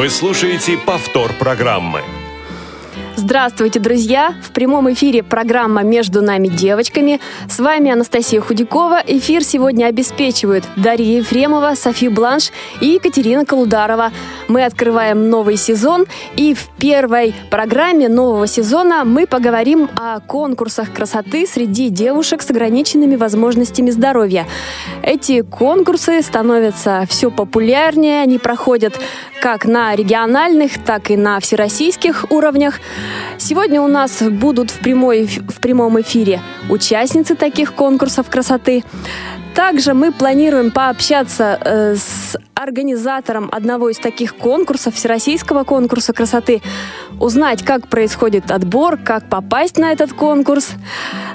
Вы слушаете повтор программы. Здравствуйте, друзья! В прямом эфире программа «Между нами девочками». С вами Анастасия Худякова. Эфир сегодня обеспечивают Дарья Ефремова, Софи Бланш и Екатерина Колударова. Мы открываем новый сезон, и в первой программе нового сезона мы поговорим о конкурсах красоты среди девушек с ограниченными возможностями здоровья. Эти конкурсы становятся все популярнее, они проходят как на региональных, так и на всероссийских уровнях. Сегодня у нас будут в, прямой, в прямом эфире участницы таких конкурсов красоты. Также мы планируем пообщаться э, с организатором одного из таких конкурсов, Всероссийского конкурса красоты, узнать, как происходит отбор, как попасть на этот конкурс.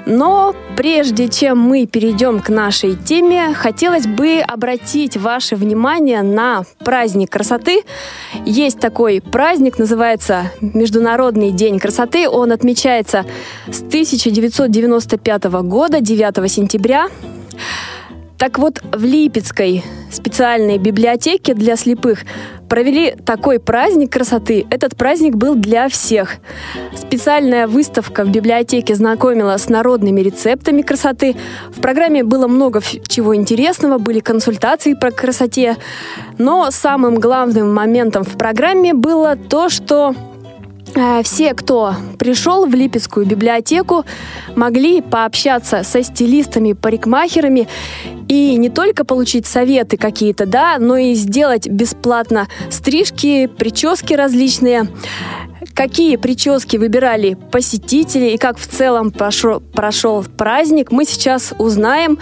Но прежде чем мы перейдем к нашей теме, хотелось бы обратить ваше внимание на праздник красоты. Есть такой праздник, называется Международный день красоты. Он отмечается с 1995 года, 9 сентября. Так вот, в Липецкой специальной библиотеке для слепых провели такой праздник красоты. Этот праздник был для всех. Специальная выставка в библиотеке знакомила с народными рецептами красоты. В программе было много чего интересного, были консультации по красоте. Но самым главным моментом в программе было то, что все, кто пришел в Липецкую библиотеку, могли пообщаться со стилистами, парикмахерами и не только получить советы какие-то, да, но и сделать бесплатно стрижки, прически различные. Какие прически выбирали посетители и как в целом прошел, прошел праздник, мы сейчас узнаем.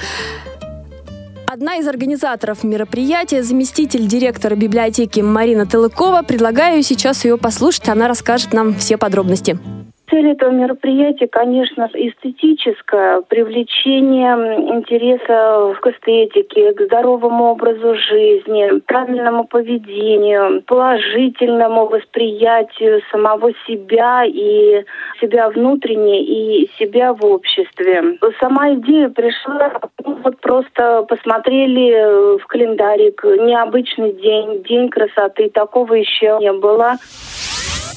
Одна из организаторов мероприятия, заместитель директора библиотеки Марина Тылыкова. Предлагаю сейчас ее послушать, она расскажет нам все подробности. Цель этого мероприятия, конечно, эстетическое, привлечение интереса к эстетике, к здоровому образу жизни, правильному поведению, положительному восприятию самого себя и себя внутренне и себя в обществе. Сама идея пришла, ну, вот просто посмотрели в календарик, необычный день, день красоты, такого еще не было.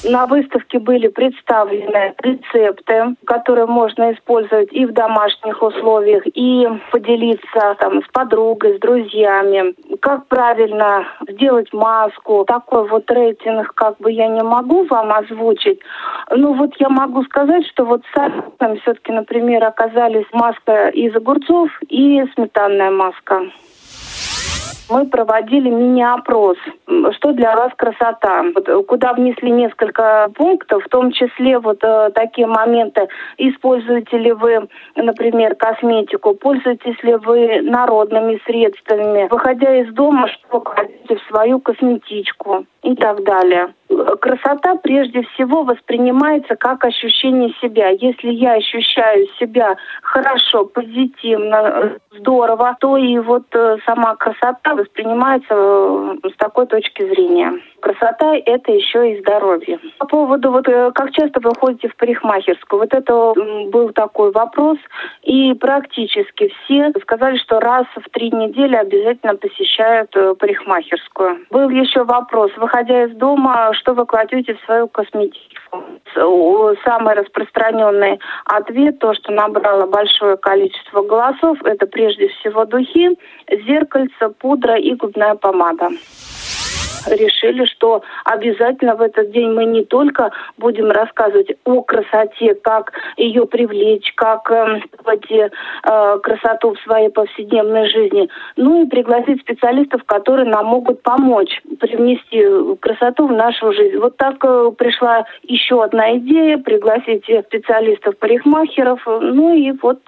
На выставке были представлены рецепты, которые можно использовать и в домашних условиях, и поделиться там, с подругой, с друзьями. Как правильно сделать маску. Такой вот рейтинг как бы я не могу вам озвучить. Но вот я могу сказать, что вот сами все-таки, например, оказались маска из огурцов и сметанная маска мы проводили мини-опрос. Что для вас красота? Вот, куда внесли несколько пунктов, в том числе вот э, такие моменты. Используете ли вы, например, косметику? Пользуетесь ли вы народными средствами? Выходя из дома, что кладете в свою косметичку? И так далее красота прежде всего воспринимается как ощущение себя. Если я ощущаю себя хорошо, позитивно, здорово, то и вот э, сама красота воспринимается э, с такой точки зрения. Красота – это еще и здоровье. По поводу, вот э, как часто вы ходите в парикмахерскую, вот это был такой вопрос, и практически все сказали, что раз в три недели обязательно посещают парикмахерскую. Был еще вопрос, выходя из дома, что вы кладете в свою косметику. Самый распространенный ответ, то, что набрало большое количество голосов, это прежде всего духи, зеркальце, пудра и губная помада решили, что обязательно в этот день мы не только будем рассказывать о красоте, как ее привлечь, как э, э, красоту в своей повседневной жизни, ну и пригласить специалистов, которые нам могут помочь привнести красоту в нашу жизнь. Вот так э, пришла еще одна идея, пригласить специалистов-парикмахеров, ну и вот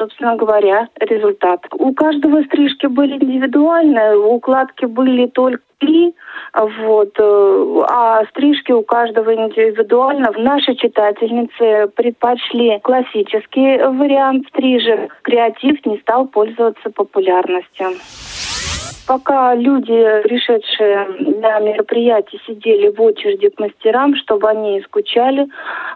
собственно говоря, результат. У каждого стрижки были индивидуальные, укладки были только три, вот, э, а стрижки у каждого индивидуально. Наши читательницы предпочли классический вариант стрижек. Креатив не стал пользоваться популярностью пока люди, пришедшие на мероприятие, сидели в очереди к мастерам, чтобы они скучали,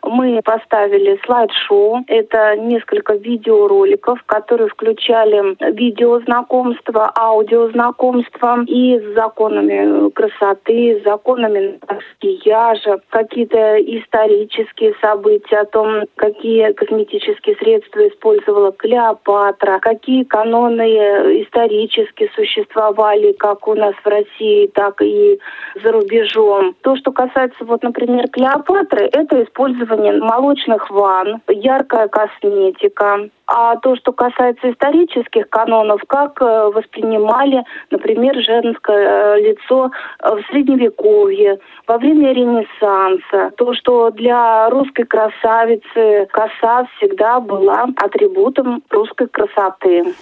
мы поставили слайд-шоу. Это несколько видеороликов, которые включали видеознакомство, аудиознакомство и с законами красоты, с законами макияжа, какие-то исторические события о том, какие косметические средства использовала Клеопатра, какие каноны исторически существовали бывали как у нас в России, так и за рубежом. То, что касается, вот, например, Клеопатры, это использование молочных ванн, яркая косметика. А то, что касается исторических канонов, как э, воспринимали, например, женское э, лицо э, в Средневековье, во время Ренессанса, то, что для русской красавицы коса всегда была атрибутом русской красоты.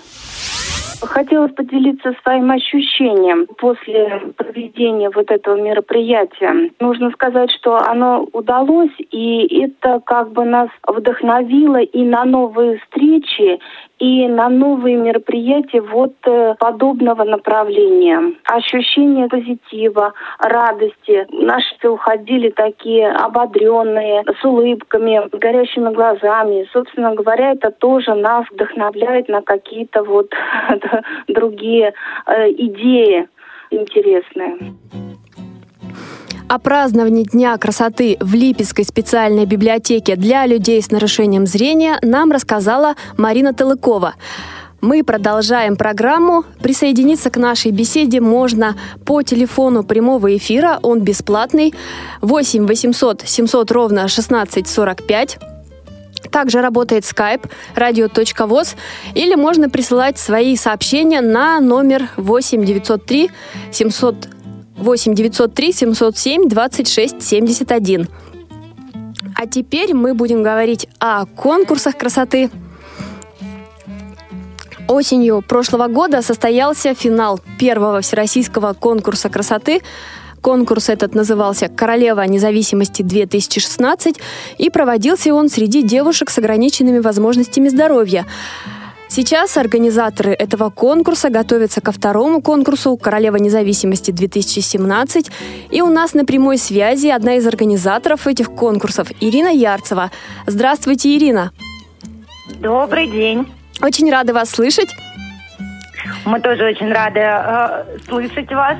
Хотелось поделиться своим ощущением после проведения вот этого мероприятия. Нужно сказать, что оно удалось, и это как бы нас вдохновило и на новые встречи, и на новые мероприятия вот э, подобного направления. Ощущение позитива, радости. Наши все уходили такие ободренные, с улыбками, с горящими глазами. Собственно говоря, это тоже нас вдохновляет на какие-то вот другие э, идеи интересные. О праздновании Дня красоты в Липецкой специальной библиотеке для людей с нарушением зрения нам рассказала Марина Талыкова. Мы продолжаем программу. Присоединиться к нашей беседе можно по телефону прямого эфира, он бесплатный, 8 800 700 ровно 1645. Также работает Skype radio.voz или можно присылать свои сообщения на номер 8 903 700 8 903 707 26 71. А теперь мы будем говорить о конкурсах красоты. Осенью прошлого года состоялся финал первого всероссийского конкурса красоты. Конкурс этот назывался «Королева независимости-2016» и проводился он среди девушек с ограниченными возможностями здоровья. Сейчас организаторы этого конкурса готовятся ко второму конкурсу «Королева независимости-2017». И у нас на прямой связи одна из организаторов этих конкурсов – Ирина Ярцева. Здравствуйте, Ирина. Добрый день. Очень рада вас слышать. Мы тоже очень рады э, слышать вас.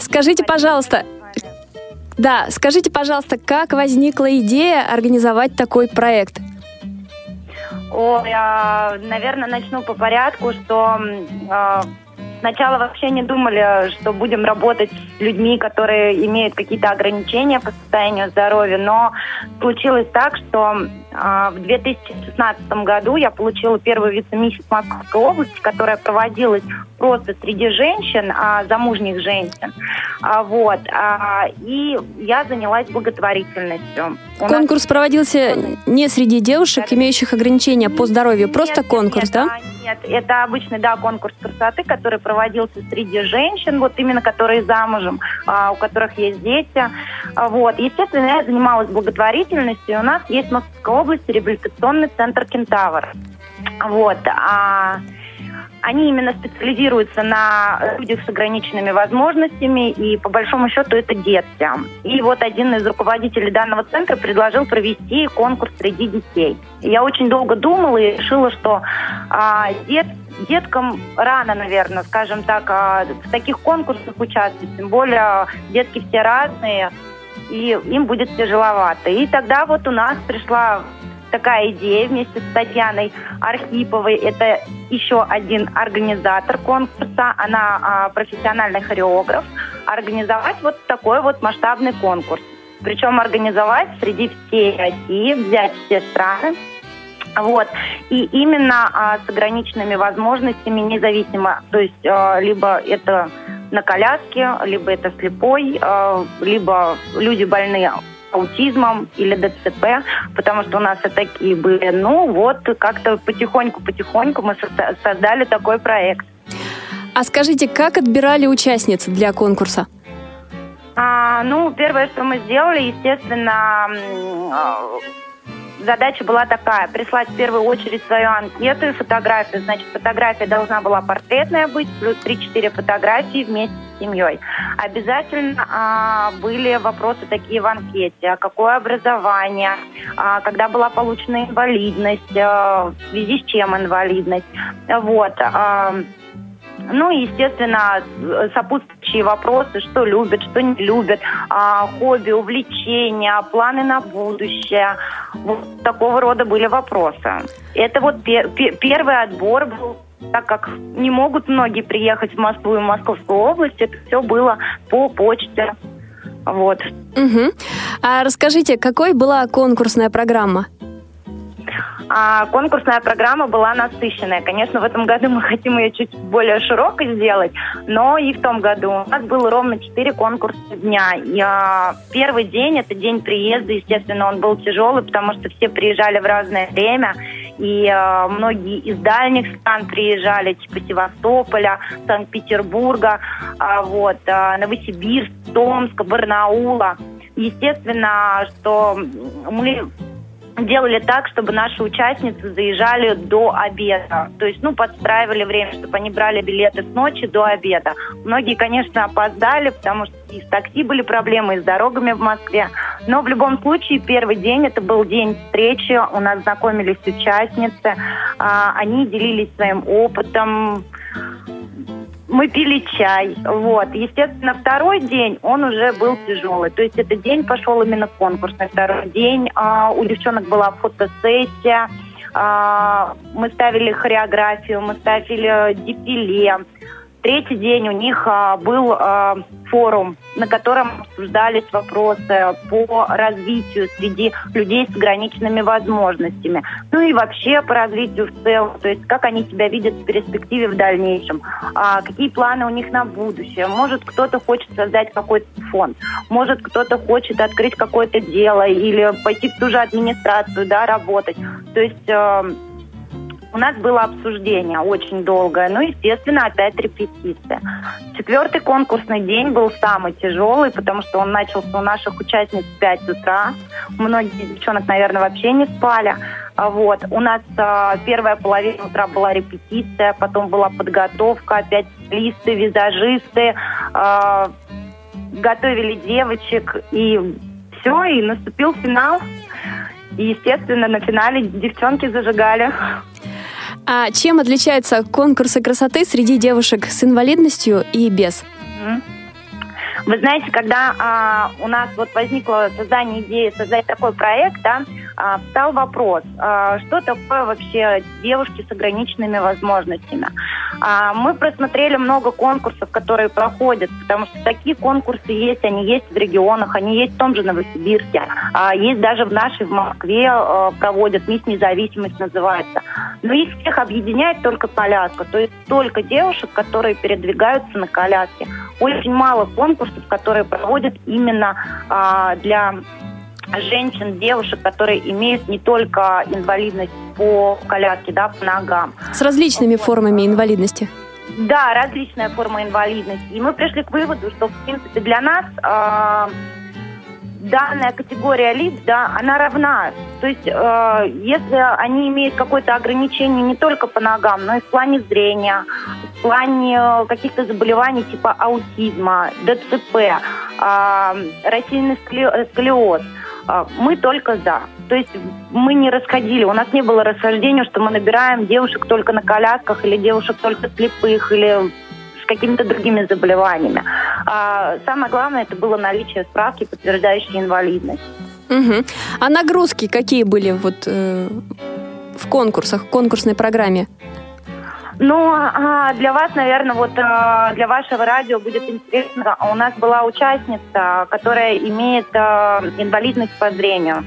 Скажите, пожалуйста, да, скажите, пожалуйста, как возникла идея организовать такой проект? Ой, я, наверное, начну по порядку, что э, сначала вообще не думали, что будем работать с людьми, которые имеют какие-то ограничения по состоянию здоровья, но случилось так, что э, в 2016 году я получила первую вице-миссию Московской области, которая проводилась просто среди женщин, а, замужних женщин. А, вот. А, и я занялась благотворительностью. У конкурс нас... проводился не среди девушек, имеющих ограничения по здоровью, просто нет, конкурс, нет, да? Нет, это обычный, да, конкурс красоты, который проводился среди женщин, вот именно которые замужем, а, у которых есть дети. А, вот. Естественно, я занималась благотворительностью. У нас есть в Московской области реабилитационный центр «Кентавр». Вот. А они именно специализируются на людях с ограниченными возможностями, и по большому счету это дети. И вот один из руководителей данного центра предложил провести конкурс среди детей. я очень долго думала и решила, что а, дет, деткам рано, наверное, скажем так, а, в таких конкурсах участвовать. Тем более детки все разные, и им будет тяжеловато. И тогда вот у нас пришла такая идея вместе с Татьяной Архиповой. Это еще один организатор конкурса. Она а, профессиональный хореограф. Организовать вот такой вот масштабный конкурс. Причем организовать среди всей России, взять все страны. Вот. И именно а, с ограниченными возможностями, независимо, то есть а, либо это на коляске, либо это слепой, а, либо люди больные аутизмом или ДЦП, потому что у нас и такие были. Ну вот, как-то потихоньку-потихоньку мы создали такой проект. А скажите, как отбирали участниц для конкурса? А, ну, первое, что мы сделали, естественно, задача была такая, прислать в первую очередь свою анкету и фотографию. Значит, фотография должна была портретная быть, плюс 3-4 фотографии вместе с семьей. Обязательно а, были вопросы такие в анкете. А какое образование? А, когда была получена инвалидность? А, в связи с чем инвалидность? Вот. А, ну естественно, сопутствующие вопросы, что любят, что не любят, а, хобби, увлечения, планы на будущее. Вот такого рода были вопросы. Это вот пер первый отбор был так как не могут многие приехать в Москву и в Московскую область, это все было по почте. Вот. Угу. А расскажите, какой была конкурсная программа? А конкурсная программа была насыщенная. Конечно, в этом году мы хотим ее чуть более широкой сделать, но и в том году у нас было ровно 4 конкурса дня. Я... Первый день, это день приезда, естественно, он был тяжелый, потому что все приезжали в разное время, и э, многие из дальних стран приезжали, типа Севастополя, Санкт-Петербурга, э, вот, э, Новосибирск, Томска, Барнаула. Естественно, что мы делали так, чтобы наши участницы заезжали до обеда. То есть, ну, подстраивали время, чтобы они брали билеты с ночи до обеда. Многие, конечно, опоздали, потому что и с такси были проблемы, и с дорогами в Москве. Но в любом случае, первый день, это был день встречи, у нас знакомились участницы, а, они делились своим опытом, мы пили чай. Вот. Естественно, второй день он уже был тяжелый. То есть этот день пошел именно конкурсный. Второй день а, у девчонок была фотосессия. А, мы ставили хореографию, мы ставили дефиле. Третий день у них а, был а, форум, на котором обсуждались вопросы по развитию среди людей с ограниченными возможностями. Ну и вообще по развитию в целом, то есть как они себя видят в перспективе в дальнейшем, а, какие планы у них на будущее. Может, кто-то хочет создать какой-то фонд, может, кто-то хочет открыть какое-то дело или пойти в ту же администрацию, да, работать. То есть э, у нас было обсуждение очень долгое, ну, естественно, опять репетиция. Четвертый конкурсный день был самый тяжелый, потому что он начался у наших участниц в 5 утра. Многие девчонок, наверное, вообще не спали. А вот. У нас а, первая половина утра была репетиция, потом была подготовка, опять листы, визажисты, а, готовили девочек, и все, и наступил финал. И, естественно, на финале девчонки зажигали. А чем отличаются конкурсы красоты среди девушек с инвалидностью и без? Вы знаете, когда а, у нас вот возникло создание идеи создать такой проект, да, а, встал вопрос, а, что такое вообще девушки с ограниченными возможностями. А, мы просмотрели много конкурсов, которые проходят, потому что такие конкурсы есть, они есть в регионах, они есть в том же Новосибирске, есть даже в нашей, в Москве проводят, «Мисс Независимость» называется. Но их всех объединяет только коляска, то есть только девушек, которые передвигаются на коляске. Очень мало конкурсов, которые проводят именно для женщин, девушек, которые имеют не только инвалидность по коляске, да, по ногам. С различными формами инвалидности. Да, различная форма инвалидности. И мы пришли к выводу, что, в принципе, для нас э, данная категория лиц, да, она равна. То есть, э, если они имеют какое-то ограничение не только по ногам, но и в плане зрения, в плане каких-то заболеваний типа аутизма, ДЦП, э, рассеянный сколиоз – а, мы только за. То есть мы не расходили, у нас не было расхождения, что мы набираем девушек только на колясках или девушек только слепых или с какими-то другими заболеваниями. А самое главное, это было наличие справки, подтверждающей инвалидность. Угу. А нагрузки какие были вот э, в конкурсах, в конкурсной программе? Ну, а, для вас, наверное, вот а, для вашего радио будет интересно. У нас была участница, которая имеет а, инвалидность по зрению.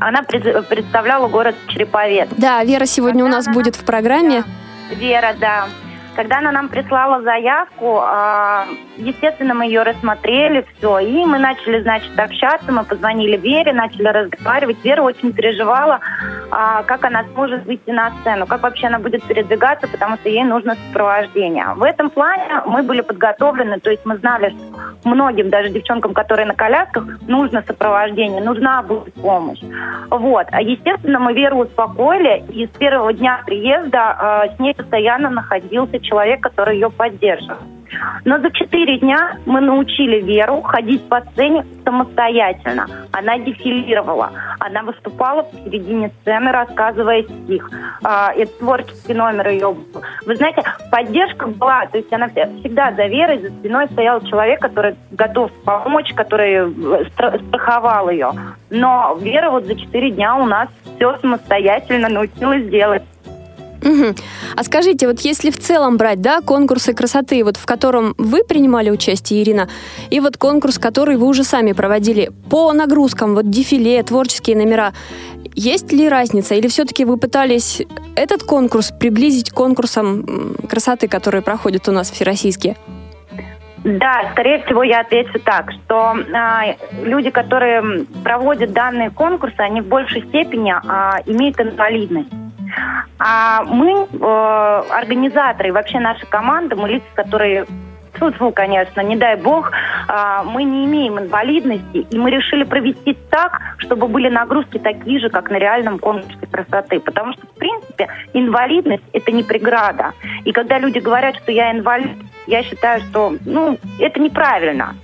Она представляла город Череповец. Да, Вера сегодня у нас будет в программе. Вера, да. Когда она нам прислала заявку, а, естественно, мы ее рассмотрели, все, и мы начали, значит, общаться, мы позвонили Вере, начали разговаривать. Вера очень переживала, а, как она сможет выйти на сцену, как вообще она будет передвигаться, потому что ей нужно сопровождение. В этом плане мы были подготовлены, то есть мы знали, что многим, даже девчонкам, которые на колясках, нужно сопровождение, нужна будет помощь. Вот. А, естественно, мы Веру успокоили, и с первого дня приезда э, с ней постоянно находился человек, который ее поддерживал. Но за четыре дня мы научили Веру ходить по сцене самостоятельно. Она дефилировала. Она выступала в середине сцены, рассказывая стих. А, это творческий номер ее. Вы знаете, поддержка была, то есть она всегда за Верой, за спиной стоял человек, который готов помочь, который э, страховал ее. Но Вера вот за четыре дня у нас все самостоятельно научилась делать. Угу. А скажите, вот если в целом брать, да, конкурсы красоты, вот в котором вы принимали участие, Ирина, и вот конкурс, который вы уже сами проводили, по нагрузкам, вот дефиле, творческие номера, есть ли разница? Или все-таки вы пытались этот конкурс приблизить к конкурсам красоты, которые проходят у нас всероссийские? Да, скорее всего, я отвечу так, что э, люди, которые проводят данные конкурсы, они в большей степени э, имеют инвалидность. А мы, э, организаторы, вообще наша команда, мы лица, которые Фу-фу, конечно, не дай бог, э, мы не имеем инвалидности, и мы решили провести так, чтобы были нагрузки такие же, как на реальном конкурсе красоты. Потому что, в принципе, инвалидность – это не преграда. И когда люди говорят, что я инвалид, я считаю, что ну, это неправильно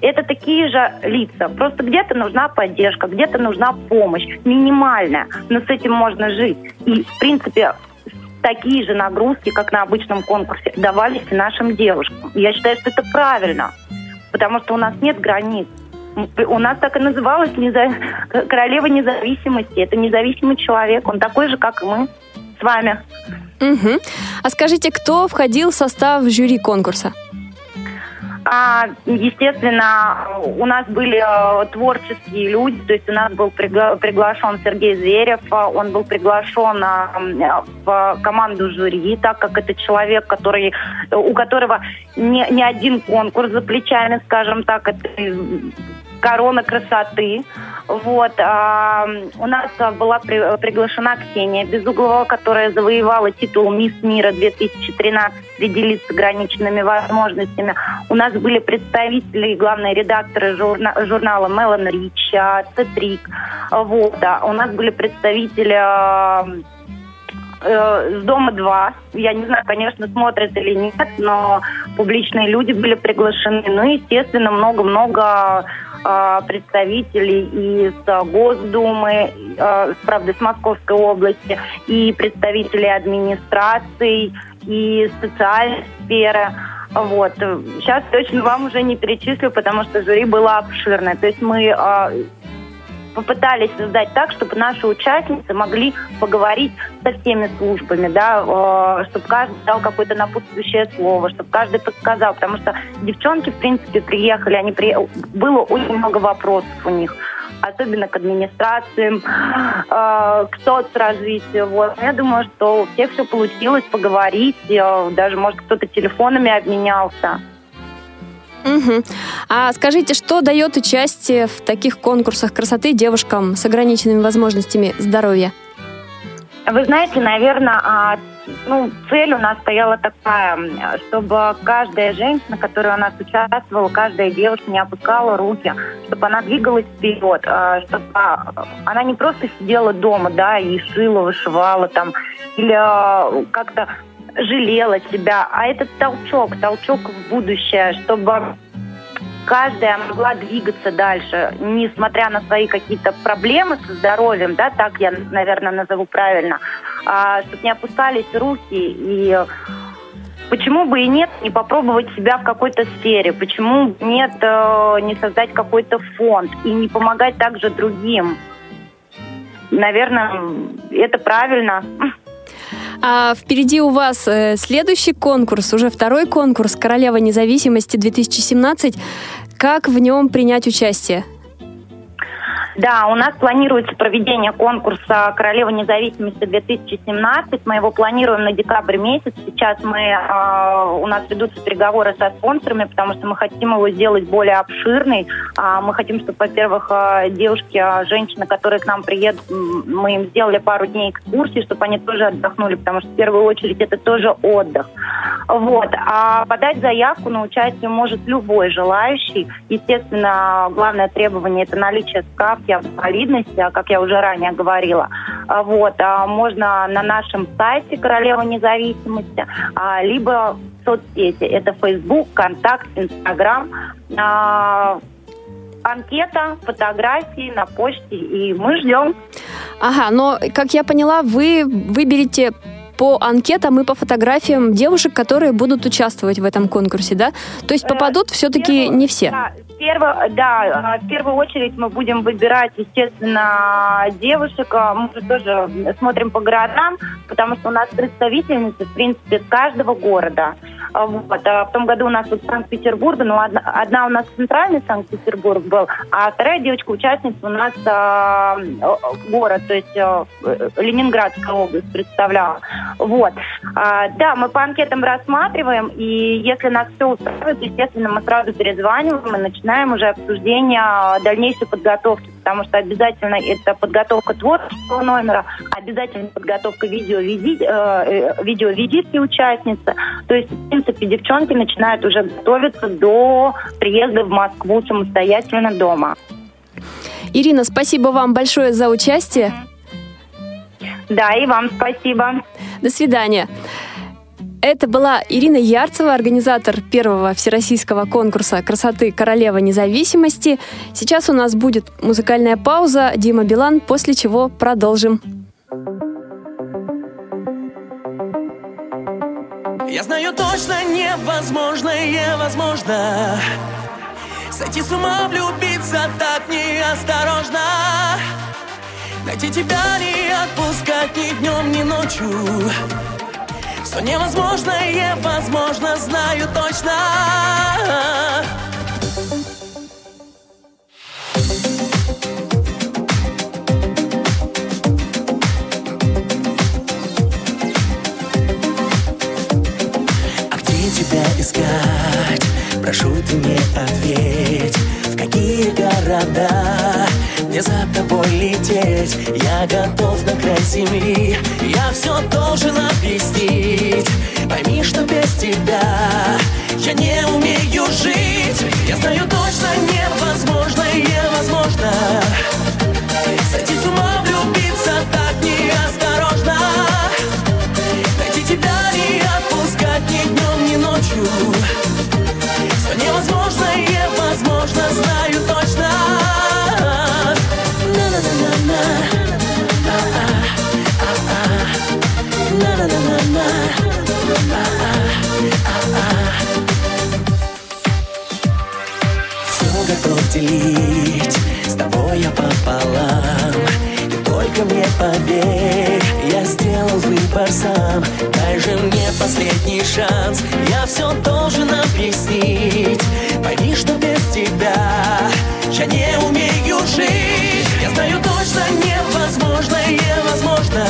это такие же лица. Просто где-то нужна поддержка, где-то нужна помощь, минимальная, но с этим можно жить. И, в принципе, такие же нагрузки, как на обычном конкурсе, давались и нашим девушкам. Я считаю, что это правильно, потому что у нас нет границ. У нас так и называлась неза... королева независимости. Это независимый человек, он такой же, как и мы с вами. Угу. А скажите, кто входил в состав жюри конкурса? А, естественно, у нас были э, творческие люди, то есть у нас был пригла- приглашен Сергей Зверев, э, он был приглашен э, в команду жюри, так как это человек, который, у которого не, не один конкурс за плечами, скажем так, это корона красоты. Вот. А, у нас была при, приглашена Ксения Безуглова, которая завоевала титул «Мисс мира 2013» среди лиц с ограниченными возможностями. У нас были представители и главные редакторы журна, журнала Мелан Рич, Цетрик. Вот. А у нас были представители а, э, с Дома 2. Я не знаю, конечно, смотрят или нет, но публичные люди были приглашены. Ну, естественно, много-много э, представителей из Госдумы, э, правда, с Московской области, и представители администрации, и социальной сферы. Вот. Сейчас точно вам уже не перечислю, потому что жюри было обширное. То есть мы попытались создать так, чтобы наши участницы могли поговорить со всеми службами, да, чтобы каждый дал какое-то напутствующее слово, чтобы каждый подсказал, потому что девчонки, в принципе, приехали, они при... было очень много вопросов у них особенно к администрациям, э, к соцразвитию. Вот. Я думаю, что у всех все получилось поговорить, э, даже, может, кто-то телефонами обменялся. Угу. А скажите, что дает участие в таких конкурсах красоты девушкам с ограниченными возможностями здоровья? Вы знаете, наверное, а, ну, цель у нас стояла такая, чтобы каждая женщина, которая у нас участвовала, каждая девушка не опускала руки, чтобы она двигалась вперед, а, чтобы она не просто сидела дома, да, и шила, вышивала там, или а, как-то жалела себя, а этот толчок, толчок в будущее, чтобы каждая могла двигаться дальше, несмотря на свои какие-то проблемы со здоровьем, да, так я, наверное, назову правильно, а, чтобы не опускались руки и почему бы и нет не попробовать себя в какой-то сфере, почему нет э, не создать какой-то фонд и не помогать также другим. Наверное, это правильно. А впереди у вас э, следующий конкурс, уже второй конкурс «Королева независимости 2017». Как в нем принять участие? Да, у нас планируется проведение конкурса «Королева независимости-2017». Мы его планируем на декабрь месяц. Сейчас мы, э, у нас ведутся переговоры со спонсорами, потому что мы хотим его сделать более обширный. Э, мы хотим, чтобы, во-первых, э, девушки, женщины, которые к нам приедут, мы им сделали пару дней экскурсии, чтобы они тоже отдохнули, потому что в первую очередь это тоже отдых. Вот. А подать заявку на участие может любой желающий. Естественно, главное требование – это наличие справки справки об инвалидности, а, как я уже ранее говорила. А, вот, а, можно на нашем сайте Королева независимости, либо в соцсети. Это Facebook, Контакт, Инстаграм анкета, фотографии на почте, и мы ждем. Ага, но, как я поняла, вы выберете по анкетам и по фотографиям девушек, которые будут участвовать в этом конкурсе, да? То есть попадут э, все-таки не все. Да, перво, да, в первую очередь мы будем выбирать, естественно, девушек. А мы же тоже смотрим по городам, потому что у нас представительницы, в принципе, с каждого города. А вот. А в том году у нас вот Санкт-Петербург, ну, одна, одна у нас центральный Санкт-Петербург был, а вторая девочка-участница у нас а, город, то есть а, Ленинградская область представляла. Вот. А, да, мы по анкетам рассматриваем, и если нас все устраивает, естественно, мы сразу перезваниваем и начинаем уже обсуждение дальнейшей подготовки, потому что обязательно это подготовка творческого номера, обязательно подготовка видео-визит, э, э, видео-визитки участницы. То есть, в принципе, девчонки начинают уже готовиться до приезда в Москву самостоятельно дома. Ирина, спасибо вам большое за участие. Да, и вам спасибо. До свидания. Это была Ирина Ярцева, организатор первого всероссийского конкурса красоты «Королева независимости». Сейчас у нас будет музыкальная пауза, Дима Билан, после чего продолжим. Я знаю точно невозможное возможно Сойти с ума, влюбиться так неосторожно Найти тебя не отпускать ни днем, ни ночью. Что невозможное возможно, знаю точно. А где тебя искать? Прошу ты мне ответь В какие города мне за тобой лететь. Я готов на край земли. Я все должен объяснить. Пойми, что без тебя Я не умею жить. Я знаю точно невозможно, невозможно Все готов делить с тобой я пополам. Ты только мне поверь, я сделал выбор сам. Дай же мне последний шанс, я все должен объяснить. Пойми, что без тебя я не умею жить. Я знаю точно невозможно, невозможно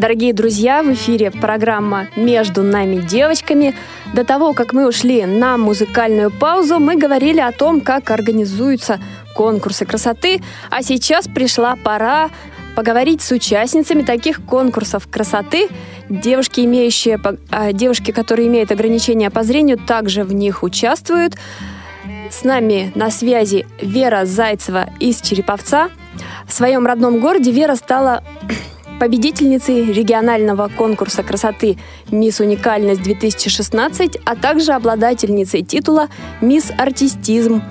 Дорогие друзья, в эфире программа «Между нами девочками». До того, как мы ушли на музыкальную паузу, мы говорили о том, как организуются конкурсы красоты, а сейчас пришла пора поговорить с участницами таких конкурсов красоты. Девушки, имеющие, а, девушки, которые имеют ограничения по зрению, также в них участвуют. С нами на связи Вера Зайцева из Череповца. В своем родном городе Вера стала победительницей регионального конкурса красоты «Мисс Уникальность-2016», а также обладательницей титула «Мисс Артистизм».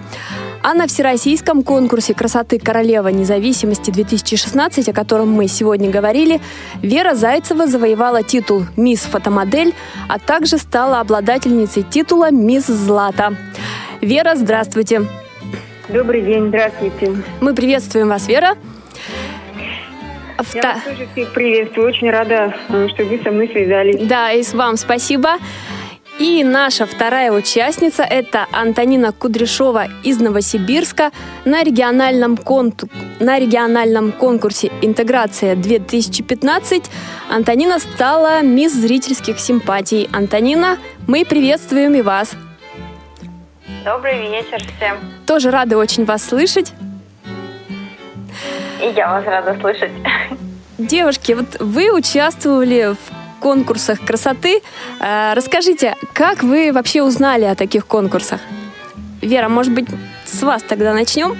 А на всероссийском конкурсе красоты «Королева независимости-2016», о котором мы сегодня говорили, Вера Зайцева завоевала титул «Мисс Фотомодель», а также стала обладательницей титула «Мисс Злата». Вера, здравствуйте. Добрый день, здравствуйте. Мы приветствуем вас, Вера. Я вас тоже всех приветствую. Очень рада, э, что вы со мной связались. Да, и с вам спасибо. И наша вторая участница – это Антонина Кудряшова из Новосибирска на региональном, конту... на региональном конкурсе «Интеграция-2015» Антонина стала мисс зрительских симпатий. Антонина, мы приветствуем и вас. Добрый вечер всем. Тоже рады очень вас слышать. И я вас рада слышать. Девушки, вот вы участвовали в конкурсах красоты. Э, расскажите, как вы вообще узнали о таких конкурсах? Вера, может быть, с вас тогда начнем?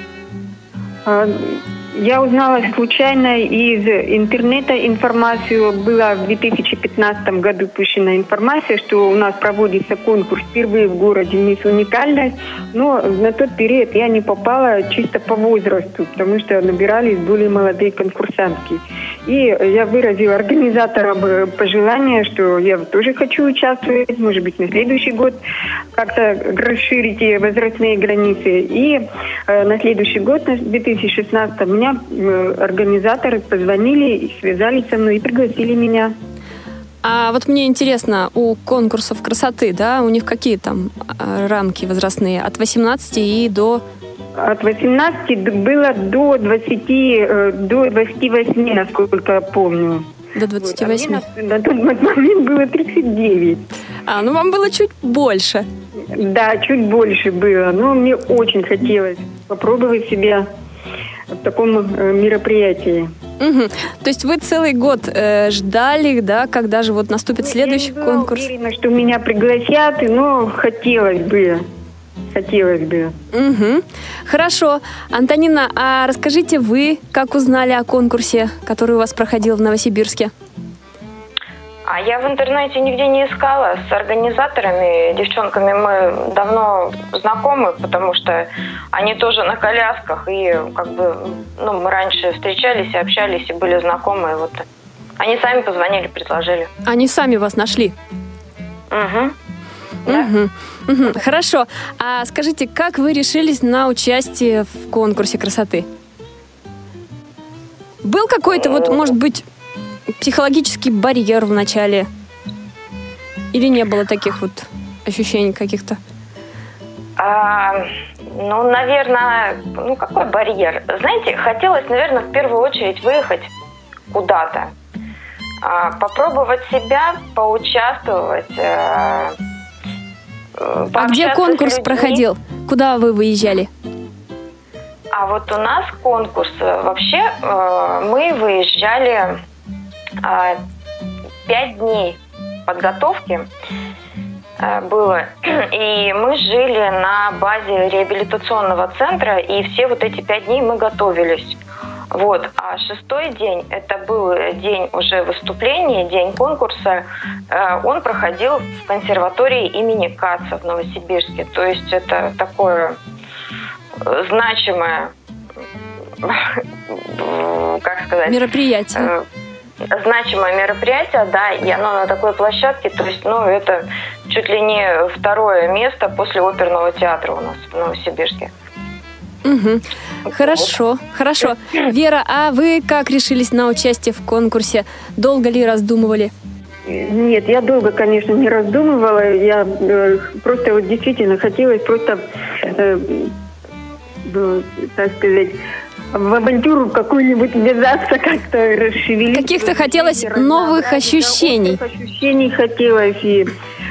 Я узнала случайно из интернета информацию. Была в 2015 году пущена информация, что у нас проводится конкурс впервые в городе «Мисс Уникальность». Но на тот период я не попала чисто по возрасту, потому что набирались более молодые конкурсантки. И я выразила организаторам э, пожелание, что я тоже хочу участвовать, может быть, на следующий год как-то расширить возрастные границы. И э, на следующий год, на 2016, меня организаторы позвонили и связались со мной и пригласили меня. А вот мне интересно, у конкурсов красоты, да, у них какие там рамки возрастные? От 18 и до от 18 было до 20, э, до 28, насколько я помню. До 28? Вот. А на тот момент было 39. А, ну вам было чуть больше. Да, чуть больше было. Но мне очень хотелось попробовать себя в таком э, мероприятии. Угу. То есть вы целый год э, ждали, да, когда же вот наступит ну, следующий я не конкурс? Я уверена, что меня пригласят, но хотелось бы хотелось бы. Угу. Хорошо. Антонина, а расскажите вы, как узнали о конкурсе, который у вас проходил в Новосибирске? А я в интернете нигде не искала. С организаторами, девчонками мы давно знакомы, потому что они тоже на колясках. И как бы ну, мы раньше встречались и общались, и были знакомы. И вот они сами позвонили, предложили. Они сами вас нашли? Угу. Да. Угу. Угу. Хорошо. А скажите, как вы решились на участие в конкурсе красоты? Был какой-то, вот, может быть, психологический барьер в начале? Или не было таких вот ощущений каких-то? А, ну, наверное, ну какой барьер? Знаете, хотелось, наверное, в первую очередь выехать куда-то, а, попробовать себя, поучаствовать. А, а где конкурс проходил? Куда вы выезжали? А вот у нас конкурс э, вообще мы выезжали пять дней подготовки было. И мы жили на базе реабилитационного центра, и все вот эти пять дней мы готовились. Вот. А шестой день, это был день уже выступления, день конкурса, э, он проходил в консерватории имени Каца в Новосибирске. То есть это такое э, значимое, как сказать... Мероприятие э, значимое мероприятие, да, и оно на такой площадке, то есть, ну, это чуть ли не второе место после оперного театра у нас в Новосибирске. Угу. Хорошо, хорошо. Вера, а вы как решились на участие в конкурсе? Долго ли раздумывали? Нет, я долго, конечно, не раздумывала. Я э, просто вот действительно хотелось просто, э, э, так сказать, в авантюру какую-нибудь ввязаться, как-то расшевелить. Каких-то хотелось новых ощущений. Новых ощущений хотелось. И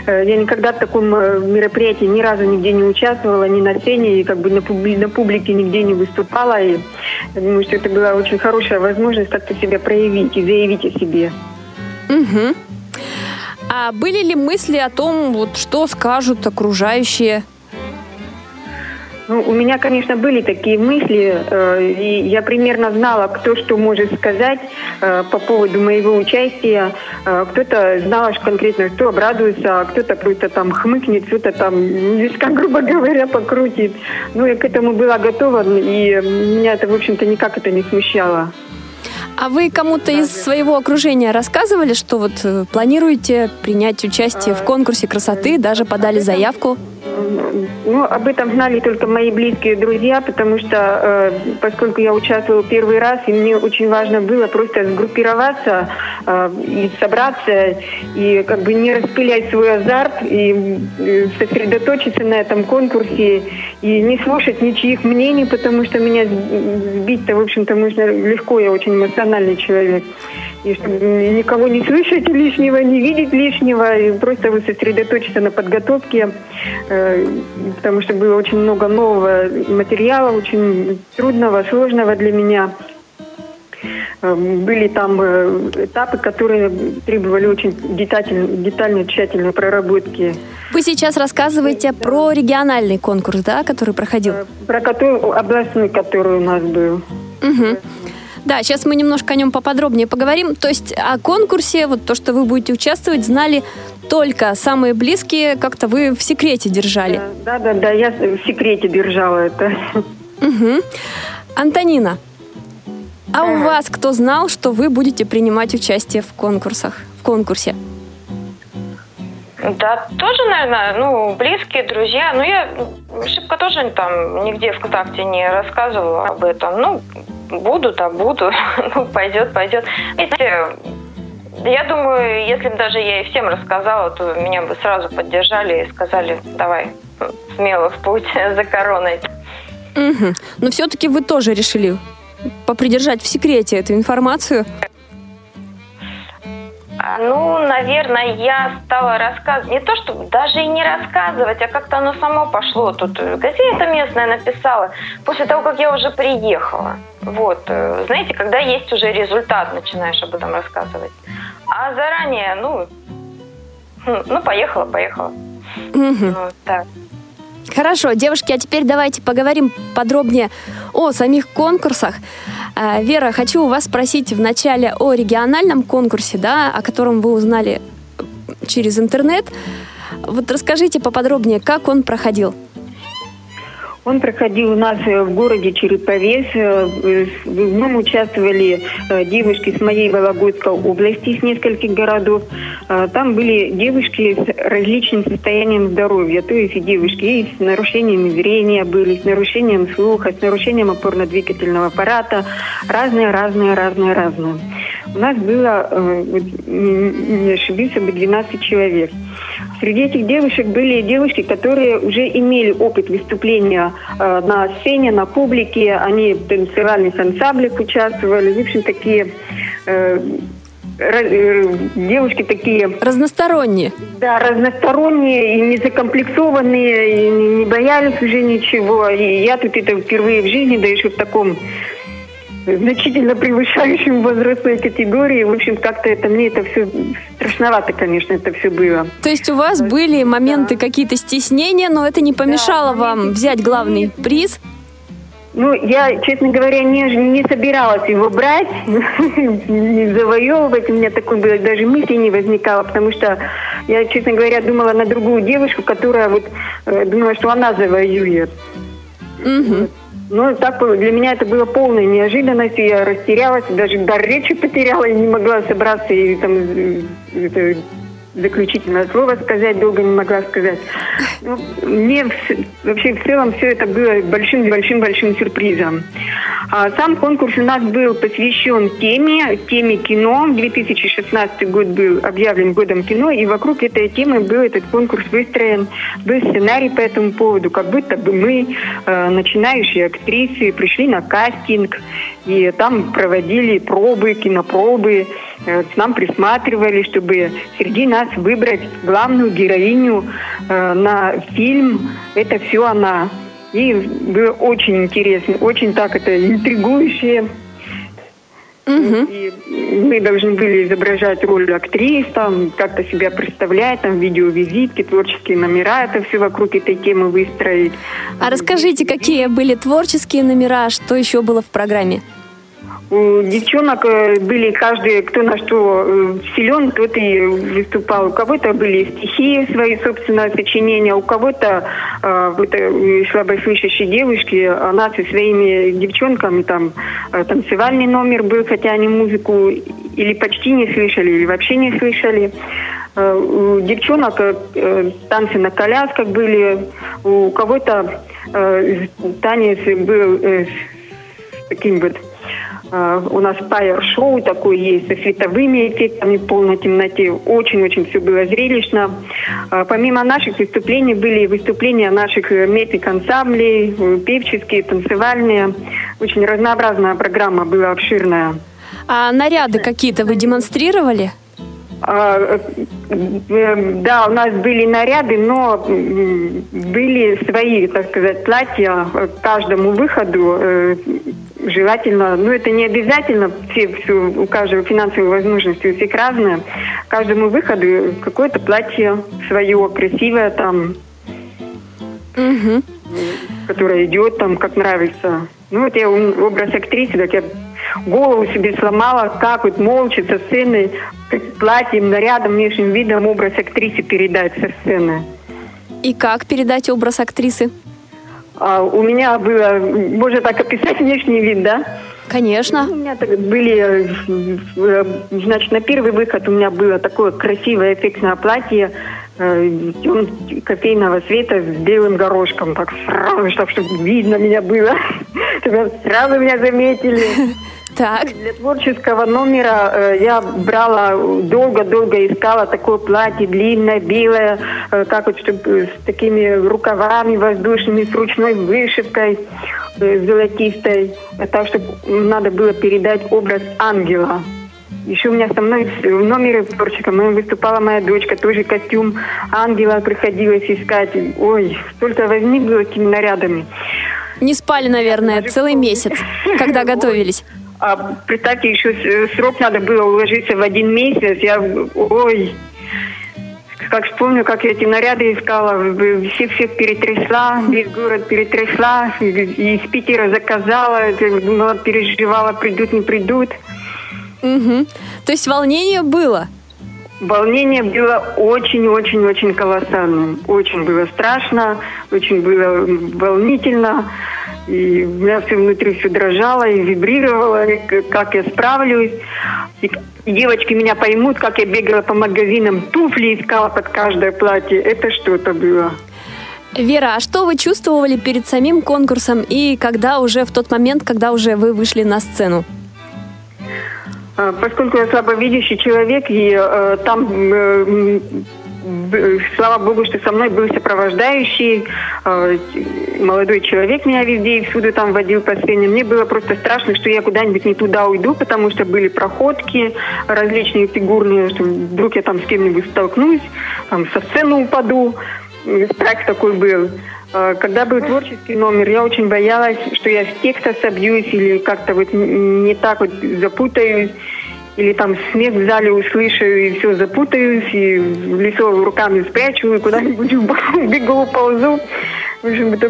э, я никогда в таком э, мероприятии ни разу нигде не участвовала, ни на сцене, и как бы на, публи, на публике нигде не выступала. И я думаю, что это была очень хорошая возможность как-то себя проявить и заявить о себе. Угу. А были ли мысли о том, вот, что скажут окружающие ну, у меня, конечно, были такие мысли, э, и я примерно знала, кто что может сказать э, по поводу моего участия. Э, кто-то знал конкретно, что обрадуется, а кто-то просто там хмыкнет, кто-то там виска, грубо говоря, покрутит. Ну, я к этому была готова, и меня это, в общем-то, никак это не смущало. А вы кому-то из своего окружения рассказывали, что вот э, планируете принять участие в конкурсе красоты, даже подали заявку? Ну, об этом знали только мои близкие друзья, потому что, э, поскольку я участвовала первый раз, и мне очень важно было просто сгруппироваться э, и собраться, и как бы не распылять свой азарт, и э, сосредоточиться на этом конкурсе, и не слушать ничьих мнений, потому что меня сбить-то, в общем-то, можно легко, я очень эмоциональный человек и никого не слышать лишнего, не видеть лишнего, и просто вы сосредоточиться на подготовке, э, потому что было очень много нового материала, очень трудного, сложного для меня. Э, были там э, этапы, которые требовали очень детально, детально тщательной проработки. Вы сейчас рассказываете да. про региональный конкурс, да, который проходил? Про который, областной, который у нас был. Угу. Да, сейчас мы немножко о нем поподробнее поговорим. То есть о конкурсе, вот то, что вы будете участвовать, знали только самые близкие, как-то вы в секрете держали. Да, да, да, я в секрете держала это. Угу. Антонина, а у вас кто знал, что вы будете принимать участие в конкурсах, в конкурсе? Да, тоже, наверное, ну, близкие, друзья. Ну, я шибко тоже там нигде ВКонтакте не рассказывала об этом. Ну, буду, так буду. ну, пойдет, пойдет. Видите, я думаю, если бы даже я и всем рассказала, то меня бы сразу поддержали и сказали, давай, смело в путь за короной. Угу. Но все-таки вы тоже решили попридержать в секрете эту информацию? Ну, наверное, я стала рассказывать, не то чтобы даже и не рассказывать, а как-то оно само пошло. Тут газета местная написала, после того, как я уже приехала. Вот, э, знаете, когда есть уже результат, начинаешь об этом рассказывать. А заранее, ну, хм, ну, поехала, поехала. Угу. Вот так. Хорошо, девушки, а теперь давайте поговорим подробнее о самих конкурсах. А, Вера, хочу у вас спросить вначале о региональном конкурсе, да, о котором вы узнали через интернет. Вот расскажите поподробнее, как он проходил. Он проходил у нас э, в городе Череповец. Э, в нем участвовали э, девушки с моей Вологодской области, с нескольких городов. Там были девушки с различным состоянием здоровья, то есть и девушки и с нарушением зрения были, с нарушением слуха, с нарушением опорно-двигательного аппарата. Разные, разные, разные, разные. У нас было, не ошибиться бы, 12 человек. Среди этих девушек были девушки, которые уже имели опыт выступления э, на сцене, на публике. Они в танцевальных ансамблях участвовали. В общем, такие э, э, девушки такие... Разносторонние. Да, разносторонние и не закомплексованные, и не боялись уже ничего. И я тут это впервые в жизни, да еще в таком значительно превышающим возрастной категории. В общем, как-то это мне это все страшновато, конечно, это все было. То есть у вас были моменты да. какие-то стеснения, но это не помешало да, вам взять главный приз? Ну, я, честно говоря, не, не собиралась его брать, не завоевывать. У меня такой даже мысли не возникало, потому что я, честно говоря, думала на другую девушку, которая вот э, думала, что она завоюет. Угу. Ну, так для меня это было полной неожиданностью. Я растерялась, даже дар речи потеряла и не могла собраться и там это, заключительное слово сказать, долго не могла сказать. Ну, мне вообще в целом все это было большим-большим-большим сюрпризом. А сам конкурс у нас был посвящен теме, теме кино. 2016 год был объявлен годом кино, и вокруг этой темы был этот конкурс выстроен. Был сценарий по этому поводу, как будто бы мы, э, начинающие актрисы, пришли на кастинг, и там проводили пробы, кинопробы, э, к нам присматривали, чтобы среди нас выбрать главную героиню э, на фильм. Это все она. И было очень интересно, очень так это интригующе. Угу. И мы должны были изображать роль актрис, там, как-то себя представлять, там, видеовизитки, творческие номера, это все вокруг этой темы выстроить. А расскажите, какие были творческие номера, что еще было в программе? Девчонок э, были каждый, кто на что э, силен, тот и выступал. У кого-то были стихи, свои собственные сочинения, у кого-то э, вот, слабослышащие девушки, она со своими девчонками там танцевальный номер был, хотя они музыку или почти не слышали, или вообще не слышали. У девчонок танцы на колясках были, у кого-то танец был таким вот у нас пайер-шоу такое есть со световыми эффектами в полной темноте. Очень-очень все было зрелищно. Uh, помимо наших выступлений были выступления наших э, метик-ансамблей, э, певческие, танцевальные. Очень разнообразная программа была обширная. А наряды какие-то вы демонстрировали? А, э, да, у нас были наряды, но были свои, так сказать, платья к каждому выходу желательно, ну это не обязательно, все, все, у каждого финансовые возможности у всех разные. Каждому выходу какое-то платье свое, красивое там, угу. которое идет там, как нравится. Ну вот я образ актрисы, так я голову себе сломала, как вот молча со сцены, платьем, нарядом, внешним видом образ актрисы передать со сцены. И как передать образ актрисы? А, у меня было, можно так описать внешний вид, да? Конечно. У меня так были, э, значит, на первый выход у меня было такое красивое эффектное платье э, кофейного цвета с белым горошком. Так сразу, чтобы, чтобы видно меня было. Сразу меня заметили. Так. Для творческого номера э, я брала, долго-долго искала такое платье длинное, белое, э, как вот чтобы с такими рукавами воздушными, с ручной вышивкой э, золотистой. Так, чтобы надо было передать образ ангела. Еще у меня со мной в номере творческом моем выступала моя дочка, тоже костюм ангела приходилось искать. Ой, столько возник было этими нарядами. Не спали, наверное, целый месяц, когда готовились. А представьте, еще срок надо было уложиться в один месяц. Я, ой, как вспомню, как я эти наряды искала, всех-всех перетрясла, весь город перетрясла, из Питера заказала, думала, переживала, придут, не придут. Угу. То есть волнение было? Волнение было очень-очень-очень колоссальным. Очень было страшно, очень было волнительно. И у меня все внутри все дрожало и вибрировало, и как я справлюсь. И девочки меня поймут, как я бегала по магазинам, туфли искала под каждое платье. Это что-то было. Вера, а что вы чувствовали перед самим конкурсом и когда уже в тот момент, когда уже вы вышли на сцену? А, поскольку я слабовидящий человек, и э, там э, слава богу, что со мной был сопровождающий э, молодой человек, меня везде и всюду там водил по сцене. Мне было просто страшно, что я куда-нибудь не туда уйду, потому что были проходки различные фигурные, что вдруг я там с кем-нибудь столкнусь, там со сцены упаду. Страх такой был. Э, когда был творческий номер, я очень боялась, что я с текста собьюсь или как-то вот не так вот запутаюсь или там смех в зале услышу и все, запутаюсь, и в лицо руками спрячу, и куда-нибудь бегу, ползу. В общем, это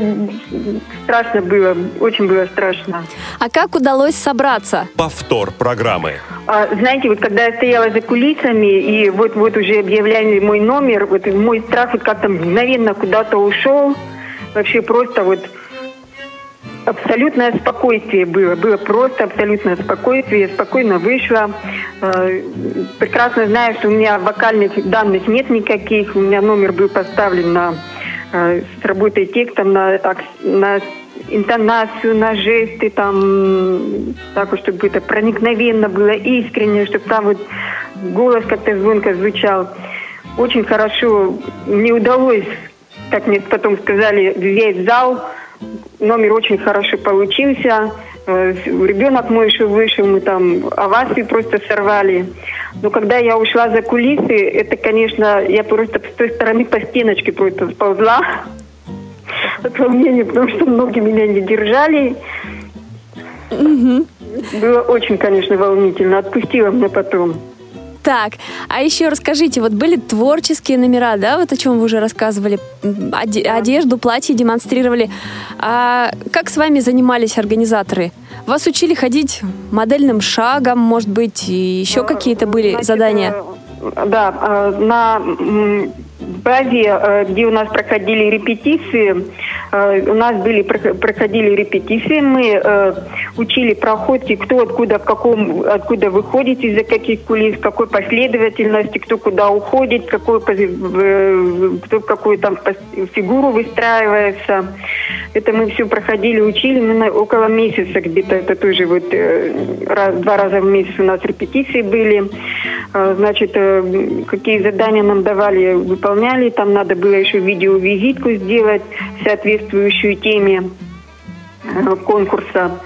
страшно было, очень было страшно. А как удалось собраться? Повтор программы. А, знаете, вот когда я стояла за кулисами, и вот-вот уже объявляли мой номер, вот мой страх вот как-то мгновенно куда-то ушел. Вообще просто вот абсолютное спокойствие было. Было просто абсолютное спокойствие. Я спокойно вышла. Э, прекрасно знаю, что у меня вокальных данных нет никаких. У меня номер был поставлен на э, с работой текстом на, на интонацию, на жесты, там, так, чтобы это проникновенно было, искренне, чтобы там вот голос как-то звонко звучал. Очень хорошо. Мне удалось, как мне потом сказали, взять зал. Номер очень хорошо получился. Э, ребенок мой еще вышел, мы там овации просто сорвали. Но когда я ушла за кулисы, это, конечно, я просто с той стороны по стеночке просто сползла от волнения, потому что многие меня не держали. Угу. Было очень, конечно, волнительно. Отпустила меня потом. Так, а еще расскажите, вот были творческие номера, да, вот о чем вы уже рассказывали, одежду, платье демонстрировали. А как с вами занимались организаторы? Вас учили ходить модельным шагом, может быть, и еще какие-то были Значит, задания? Э, да, э, на базе, э, где у нас проходили репетиции, Э, у нас были проходили репетиции, мы э, учили проходки, кто откуда в каком откуда выходит из-за каких кулис, в какой последовательности, кто куда уходит, какой кто в какую там фигуру выстраивается. Это мы все проходили, учили, мы около месяца где-то, это тоже вот раз, два раза в месяц у нас репетиции были. Значит, какие задания нам давали, выполняли, там надо было еще видеовизитку сделать, соответствующую теме э, конкурса.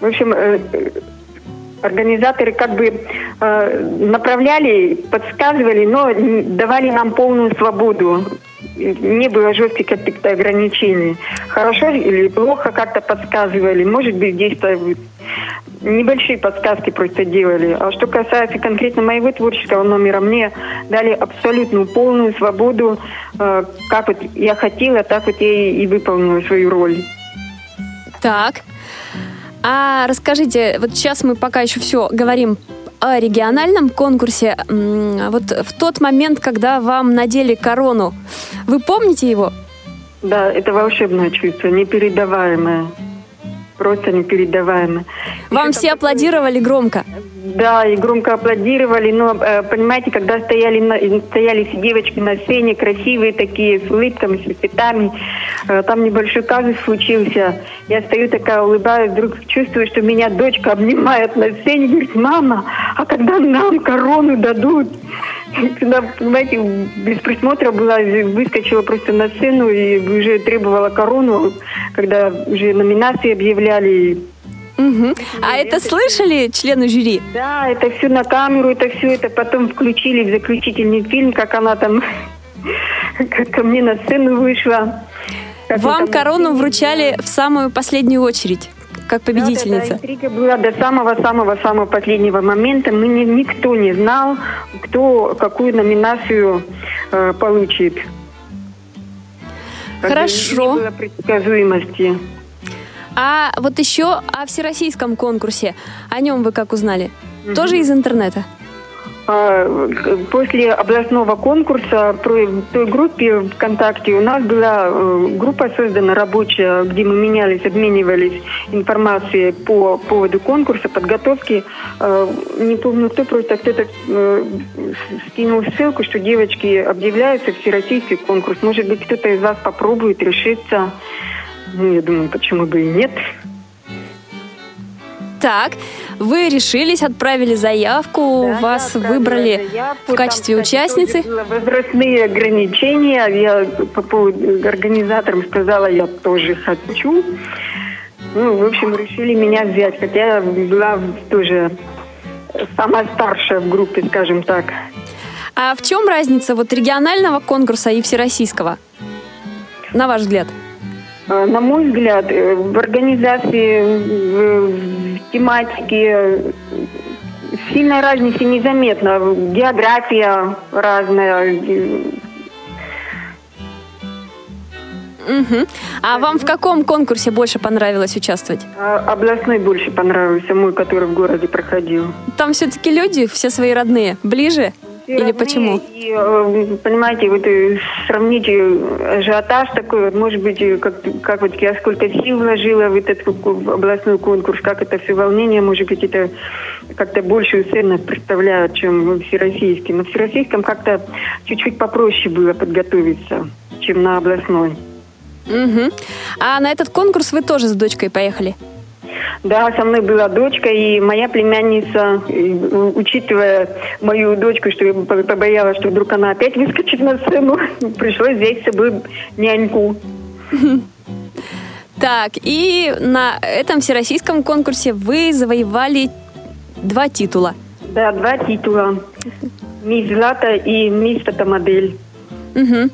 В общем, э, организаторы как бы э, направляли, подсказывали, но давали нам полную свободу. Не было жестких каких-то ограничений. Хорошо или плохо как-то подсказывали. Может быть, здесь небольшие подсказки просто делали. А что касается конкретно моего творческого номера, мне дали абсолютную полную свободу, э, как вот я хотела, так вот я и выполнила свою роль. Так. А расскажите, вот сейчас мы пока еще все говорим о региональном конкурсе. Вот в тот момент, когда вам надели корону, вы помните его? Да, это волшебное чувство, непередаваемое просто непередаваемо. Вам все аплодировали громко? Да, и громко аплодировали, но, э, понимаете, когда стояли, на, стояли все девочки на сцене, красивые такие, с улыбками, с цветами, э, там небольшой казус случился. Я стою такая, улыбаюсь, вдруг чувствую, что меня дочка обнимает на сцене, говорит, мама, а когда нам корону дадут? Когда, понимаете, без присмотра была, выскочила просто на сцену и уже требовала корону, когда уже номинации объявляли. Угу. А это слышали члены жюри? Да, это все на камеру, это все это потом включили в заключительный фильм, как она там как ко мне на сцену вышла. Вам корону вручали в самую последнюю очередь как победительница. Да, да, да. Интрига была до самого-самого-самого последнего момента. Мы не, никто не знал, кто какую номинацию э, получит. Хорошо. Не было предсказуемости. А вот еще о всероссийском конкурсе. О нем вы как узнали? Угу. Тоже из интернета? А, после областного конкурса в той группе ВКонтакте у нас была э, группа создана рабочая, где мы менялись, обменивались информацией по поводу конкурса, подготовки. Э, не помню кто, просто кто-то э, скинул ссылку, что девочки объявляются всероссийский конкурс. Может быть, кто-то из вас попробует решиться. Ну, я думаю, почему бы и нет. Так, вы решились, отправили заявку, да, вас выбрали заявку, в качестве там, участницы. Возрастные ограничения. Я по поводу организаторам сказала, я тоже хочу. Ну, в общем, решили меня взять, хотя я была тоже самая старшая в группе, скажем так. А в чем разница вот регионального конкурса и всероссийского, на ваш взгляд? А, на мой взгляд, э, в организации, в тематике сильной разницы незаметно. География разная. Угу. А вам в каком конкурсе больше понравилось участвовать? Областной больше понравился, мой, который в городе проходил. Там все-таки люди, все свои родные, ближе? Или почему? И, э, понимаете, вот э, сравните ажиотаж такой, вот, может быть, как, как вот я сколько сил вложила в этот областной конкурс, как это все волнение, может быть, это как-то большую ценность представляют, чем всероссийский. На всероссийском как-то чуть-чуть попроще было подготовиться, чем на областной. Угу. А на этот конкурс вы тоже с дочкой поехали? Да, со мной была дочка, и моя племянница, учитывая мою дочку, что я побоялась, что вдруг она опять выскочит на сцену, пришлось взять с собой няньку. Так, и на этом всероссийском конкурсе вы завоевали два титула. Да, два титула. Мисс Злата и Мисс Фотомодель. Угу.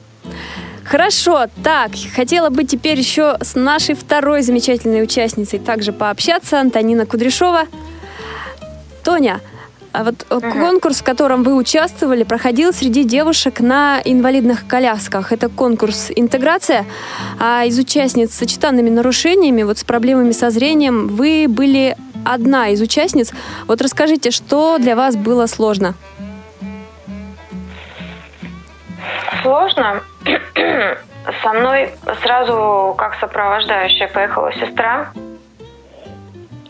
Хорошо, так, хотела бы теперь еще с нашей второй замечательной участницей также пообщаться, Антонина Кудряшова. Тоня, а вот угу. конкурс, в котором вы участвовали, проходил среди девушек на инвалидных колясках. Это конкурс «Интеграция». А из участниц с сочетанными нарушениями, вот с проблемами со зрением, вы были одна из участниц. Вот расскажите, что для вас было сложно? Сложно. Со мной сразу как сопровождающая поехала сестра.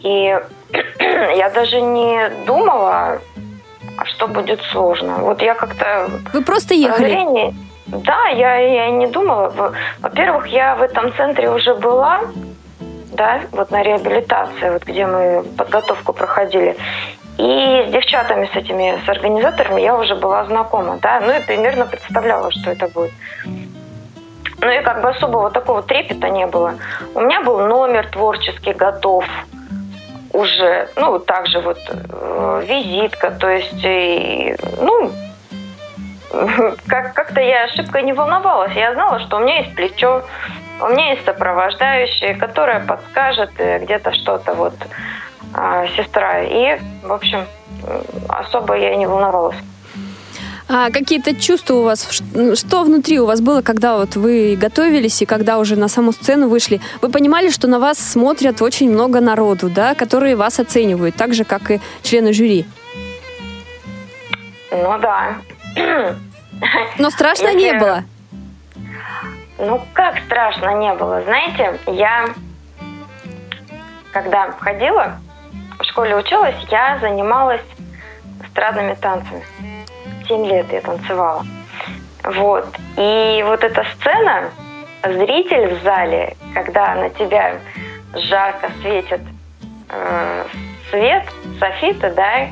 И я даже не думала, а что будет сложно. Вот я как-то... Вы просто ехали? Зрение... Да, я, я не думала. Во-первых, я в этом центре уже была, да, вот на реабилитации, вот где мы подготовку проходили. И с девчатами, с этими, с организаторами я уже была знакома, да, ну и примерно представляла, что это будет. Ну и как бы особого такого трепета не было. У меня был номер творческий готов уже, ну, также вот э, визитка, то есть, и, ну, как- как-то я ошибкой не волновалась. Я знала, что у меня есть плечо, у меня есть сопровождающая, которая подскажет э, где-то что-то вот сестра. И, в общем, особо я не волновалась. А какие-то чувства у вас? Что внутри у вас было, когда вот вы готовились и когда уже на саму сцену вышли? Вы понимали, что на вас смотрят очень много народу, да, которые вас оценивают, так же, как и члены жюри? Ну да. Но страшно Если... не было? Ну как страшно не было? Знаете, я когда ходила, в школе училась, я занималась эстрадными танцами. Семь лет я танцевала. Вот. И вот эта сцена, зритель в зале, когда на тебя жарко светит э, свет, софита, да,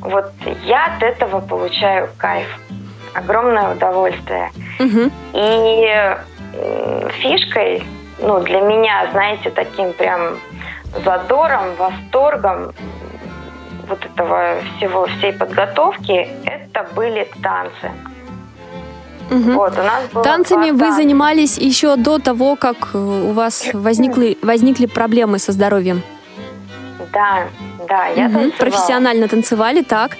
вот я от этого получаю кайф, огромное удовольствие. Угу. И э, фишкой, ну, для меня, знаете, таким прям задором, восторгом вот этого всего, всей подготовки, это были танцы. Угу. Вот, у нас было Танцами вы танцев. занимались еще до того, как у вас возникли, возникли проблемы со здоровьем? Да, да, я угу. танцевала. Профессионально танцевали, так?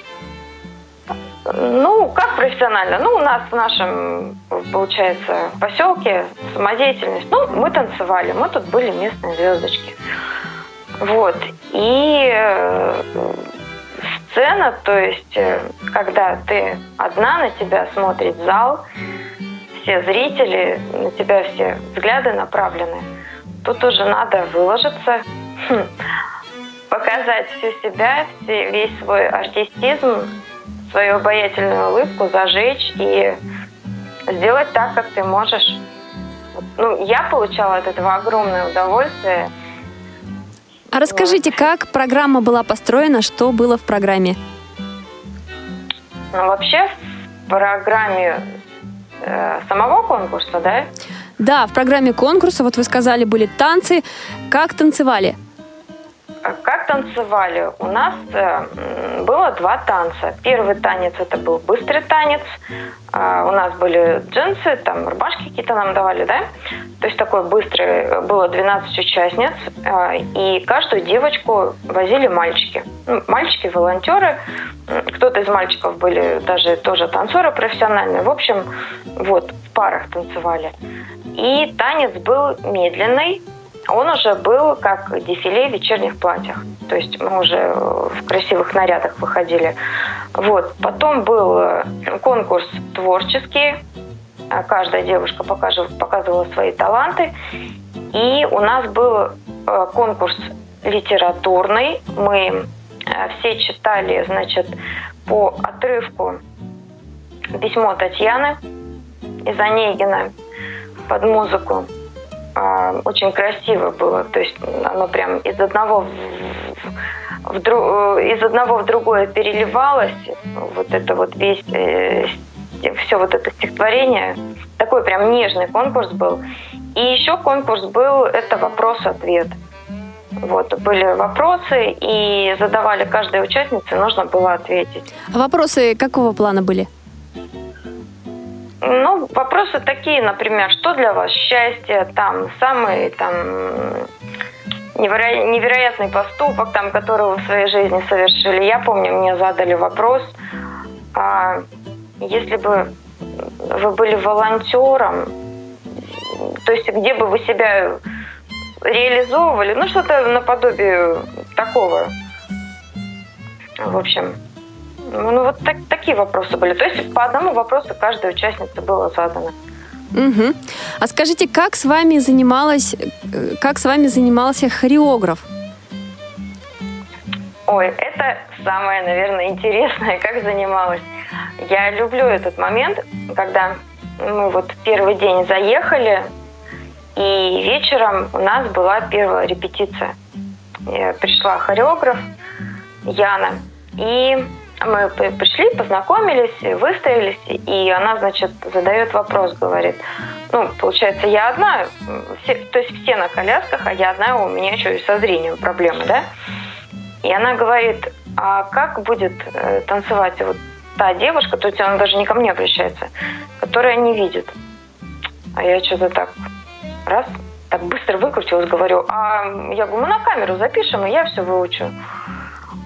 Ну, как профессионально? Ну, у нас в нашем, получается, поселке самодеятельность. Ну, мы танцевали, мы тут были местные звездочки. Вот. И э, сцена, то есть, э, когда ты одна, на тебя смотрит зал, все зрители, на тебя все взгляды направлены. Тут уже надо выложиться, хм, показать всю себя, весь свой артистизм, свою обаятельную улыбку, зажечь и сделать так, как ты можешь. Ну, я получала от этого огромное удовольствие – а расскажите, как программа была построена, что было в программе? Ну, вообще, в программе э, самого конкурса, да? Да, в программе конкурса, вот вы сказали, были танцы. Как танцевали? Как танцевали? У нас э, было два танца. Первый танец это был быстрый танец. Э, у нас были джинсы, там рубашки какие-то нам давали, да? То есть такой быстрый. Было 12 участниц. Э, и каждую девочку возили мальчики. Ну, мальчики, волонтеры. Кто-то из мальчиков были даже тоже танцоры профессиональные. В общем, вот, в парах танцевали. И танец был медленный, он уже был как дефиле в вечерних платьях. То есть мы уже в красивых нарядах выходили. Вот. Потом был э, конкурс творческий. Э, каждая девушка показывала свои таланты. И у нас был э, конкурс литературный. Мы все читали, значит, по отрывку письмо Татьяны из Онегина под музыку. Очень красиво было. То есть оно прям из одного в, в, из одного в другое переливалось. Вот это вот весь э, все вот это стихотворение. Такой прям нежный конкурс был. И еще конкурс был, это вопрос-ответ. Вот, были вопросы, и задавали каждой участнице, нужно было ответить. А вопросы какого плана были? Ну, вопросы такие, например, что для вас счастье, там, самый, там, неверо... невероятный поступок, там, который вы в своей жизни совершили. Я помню, мне задали вопрос, а если бы вы были волонтером, то есть где бы вы себя реализовывали, ну что-то наподобие такого. В общем, ну вот так, такие вопросы были. То есть по одному вопросу каждой участнице было задано. Угу. А скажите, как с вами занималась, э, как с вами занимался хореограф? Ой, это самое, наверное, интересное, как занималась. Я люблю этот момент, когда мы вот первый день заехали, и вечером у нас была первая репетиция. Я пришла хореограф Яна, и мы пришли, познакомились, выстроились, и она, значит, задает вопрос, говорит, ну, получается, я одна, все, то есть все на колясках, а я одна, у меня еще и со зрением проблемы, да? И она говорит, а как будет э, танцевать вот та девушка, то есть она даже не ко мне обращается, которая не видит. А я что-то так раз, так быстро выкрутилась, говорю, а я говорю, мы на камеру запишем, и я все выучу.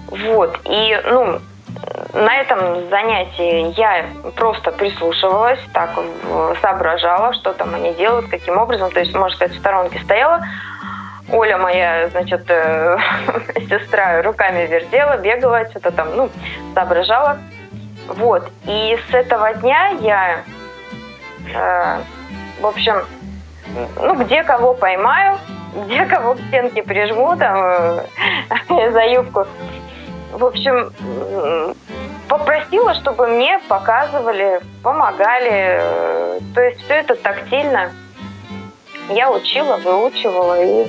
Вот, и, ну, на этом занятии я просто прислушивалась, так соображала, что там они делают, каким образом. То есть, можно сказать, в сторонке стояла. Оля моя, значит, э, сестра руками вертела, бегала, что-то там, ну, соображала. Вот. И с этого дня я, э, в общем, ну, где кого поймаю, где кого к стенке прижму, там, э, за юбку, в общем, попросила, чтобы мне показывали, помогали. То есть все это тактильно. Я учила, выучивала и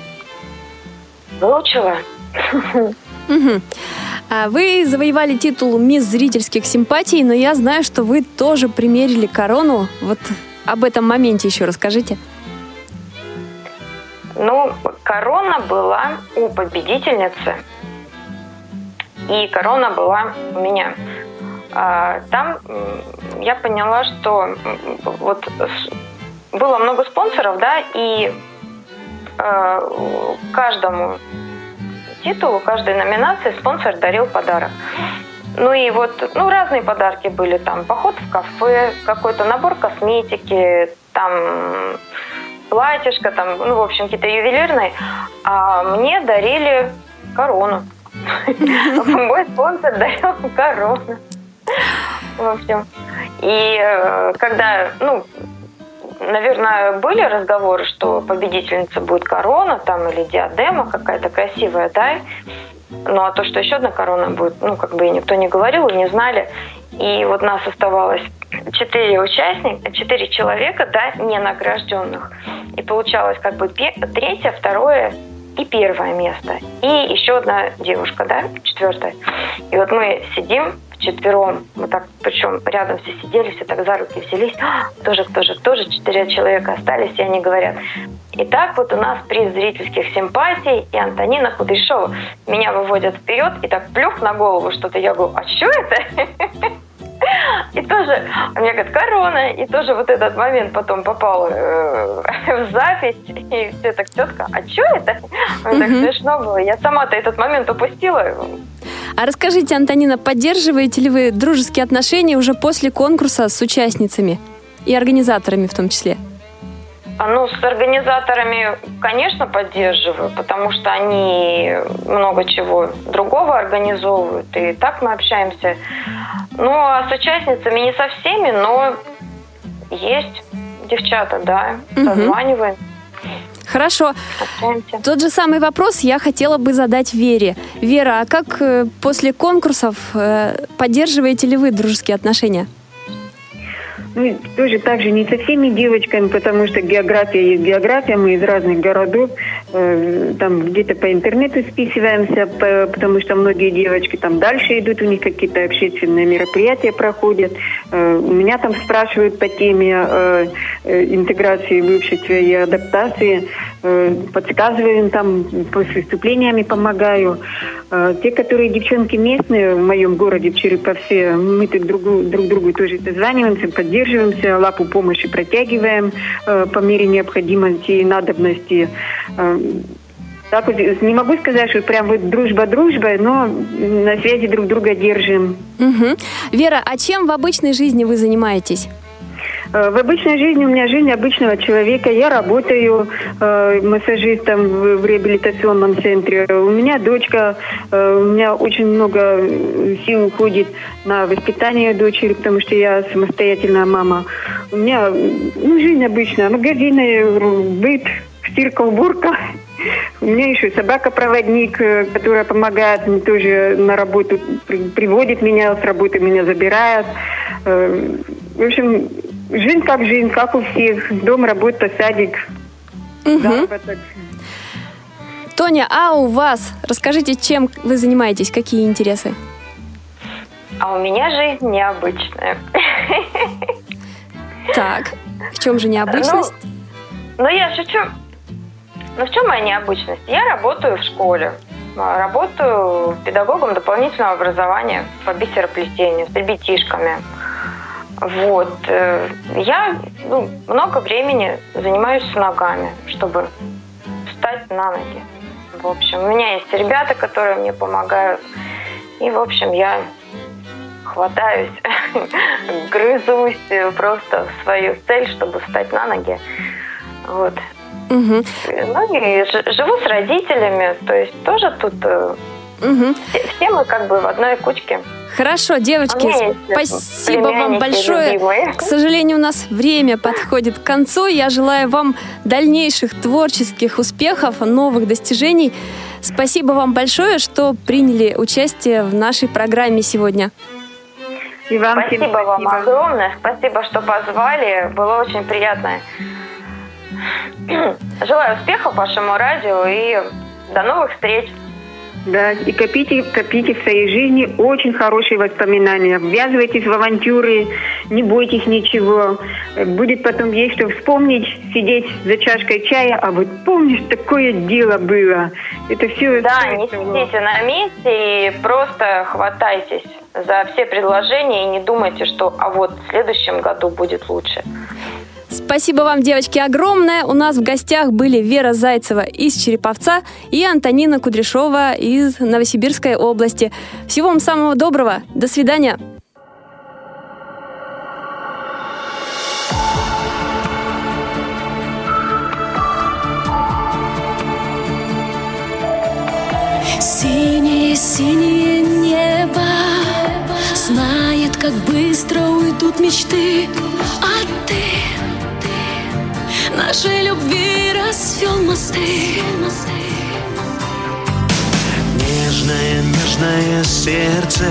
выучила. А вы завоевали титул «Мисс зрительских симпатий», но я знаю, что вы тоже примерили корону. Вот об этом моменте еще расскажите. Ну, корона была у победительницы – и корона была у меня. А, там я поняла, что вот было много спонсоров, да, и а, каждому титулу, каждой номинации спонсор дарил подарок. Ну и вот, ну, разные подарки были там. Поход в кафе, какой-то набор косметики, там платьишко, там, ну, в общем, какие-то ювелирные. А мне дарили корону. Мой спонсор дарил корону. В общем, и э, когда, ну, наверное, были разговоры, что победительница будет корона там или диадема какая-то красивая, да, ну а то, что еще одна корона будет, ну, как бы никто не говорил и не знали. И вот нас оставалось четыре участника, четыре человека, да, не награжденных. И получалось как бы третье, второе и первое место, и еще одна девушка, да, четвертая. И вот мы сидим четвером, мы так, причем рядом все сидели, все так за руки взялись, а, тоже, тоже, тоже четыре человека остались, и они говорят, и так вот у нас приз зрительских симпатий, и Антонина Кудряшова меня выводят вперед, и так плюх на голову что-то, я говорю, а что это? И тоже, у меня говорит, корона, и тоже вот этот момент потом попал э, в запись, и все так четко, а что это? Мне так смешно было. Я сама-то этот момент упустила. А расскажите, Антонина, поддерживаете ли вы дружеские отношения уже после конкурса с участницами и организаторами в том числе? А, ну, с организаторами, конечно, поддерживаю, потому что они много чего другого организовывают, и так мы общаемся Ну, а с участницами не со всеми, но есть девчата, да, созваниваем, Хорошо. общаемся. Тот же самый вопрос я хотела бы задать Вере. Вера, а как э, после конкурсов э, поддерживаете ли вы дружеские отношения? Ну, тоже так же не со всеми девочками, потому что география есть география, мы из разных городов, э, там где-то по интернету списываемся, по- потому что многие девочки там дальше идут, у них какие-то общественные мероприятия проходят. Э, у меня там спрашивают по теме э, э, интеграции в обществе и адаптации, подсказываю им там, с выступлениями помогаю. Э, те, которые девчонки местные в моем городе, в Череповце, мы тут другу, друг другу тоже созваниваемся, поддерживаемся, лапу помощи протягиваем э, по мере необходимости и надобности. Э, так вот, не могу сказать, что прям вот дружба-дружба, но на связи друг друга держим. Мгм. Вера, а чем в обычной жизни вы занимаетесь? Э, В обычной жизни у меня жизнь обычного человека. Я работаю э, массажистом в, в реабилитационном центре. У меня дочка, э, у меня очень много сил уходит на воспитание дочери, потому что я самостоятельная мама. У меня ну, жизнь обычная, магазины, быт, стирка, уборка. У меня еще собака-проводник, э, которая помогает мне тоже на работу, при- приводит меня с работы, меня забирает. Э, В общем, жизнь как жизнь, как у всех. Дом, работа, садик, Мгм. заработок. Тоня, а у вас? Расскажите, чем вы занимаетесь, какие интересы? А у меня жизнь необычная. Так, в чем же необычность? Ну, я шучу. Ну, в чем моя необычность? Я работаю в школе. А, Работаю педагогом дополнительного образования по бисероплетению с ребятишками. Вот. э, Я ну, много времени занимаюсь ногами, чтобы встать на ноги. В общем, у меня есть ребята, которые мне помогают. И, в общем, я хватаюсь, грызусь э, просто в свою цель, чтобы встать на ноги. Вот. Мгм. Ну и живу с родителями, то есть тоже тут Мгм. все, все мы как бы в одной кучке. Хорошо, девочки, есть спасибо вам большое. любимые. К сожалению, у нас время подходит к концу. Я желаю вам дальнейших творческих успехов, новых достижений. Спасибо вам большое, что приняли участие в нашей программе сегодня. И вам всем Спасибо вам огромное, спасибо, что позвали, было очень приятно. Желаю успехов вашему радио и до новых встреч. Да, и копите, копите в своей жизни очень хорошие воспоминания. Ввязывайтесь в авантюры, не бойтесь ничего. Будет потом есть что вспомнить, сидеть за чашкой чая, а вот помнишь, такое дело было. Это все... Да, не сидите на месте и просто хватайтесь за все предложения и не думайте, что а вот в следующем году будет лучше. Спасибо вам, девочки, огромное. У нас в гостях были Вера Зайцева из Череповца и Антонина Кудряшова из Новосибирской области. Всего вам самого доброго. До свидания. Синее-синее небо Знает, как быстро уйдут мечты А ты Нашей любви расцвел мосты. Нежное, нежное сердце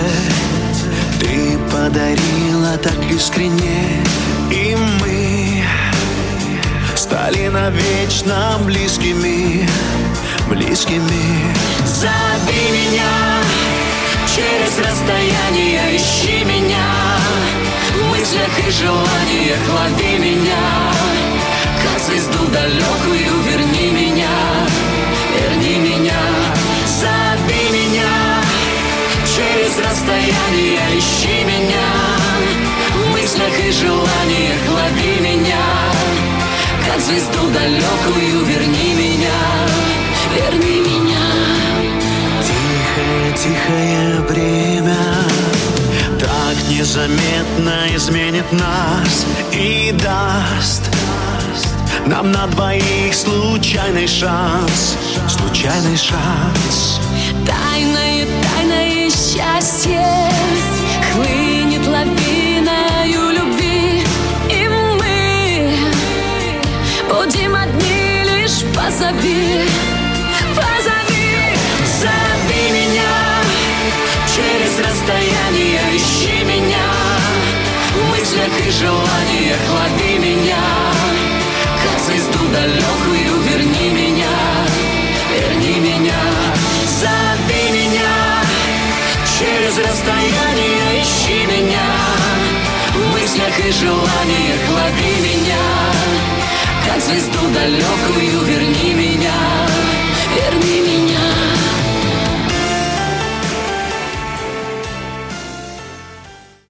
Ты подарила так искренне. И мы Стали навечно близкими Близкими. Зови меня Через расстояние ищи меня. В мыслях и желаниях лови меня звезду далекую верни меня Верни меня Зови меня. Через расстояние ищи меня В мыслях и желаниях лови меня. Как звезду далекую верни меня Верни меня. Тихое, тихое время Так незаметно изменит нас И даст нам на двоих случайный шанс, случайный шанс. Тайное, тайное счастье хлынет лавиною любви, и мы будем одни лишь позови, позови, зови меня через расстояние, ищи меня в мыслях и желаниях лови меня далекую верни меня, верни меня, зови меня, через расстояние ищи меня, в мыслях и желаниях лови меня, как звезду далекую верни меня, верни меня.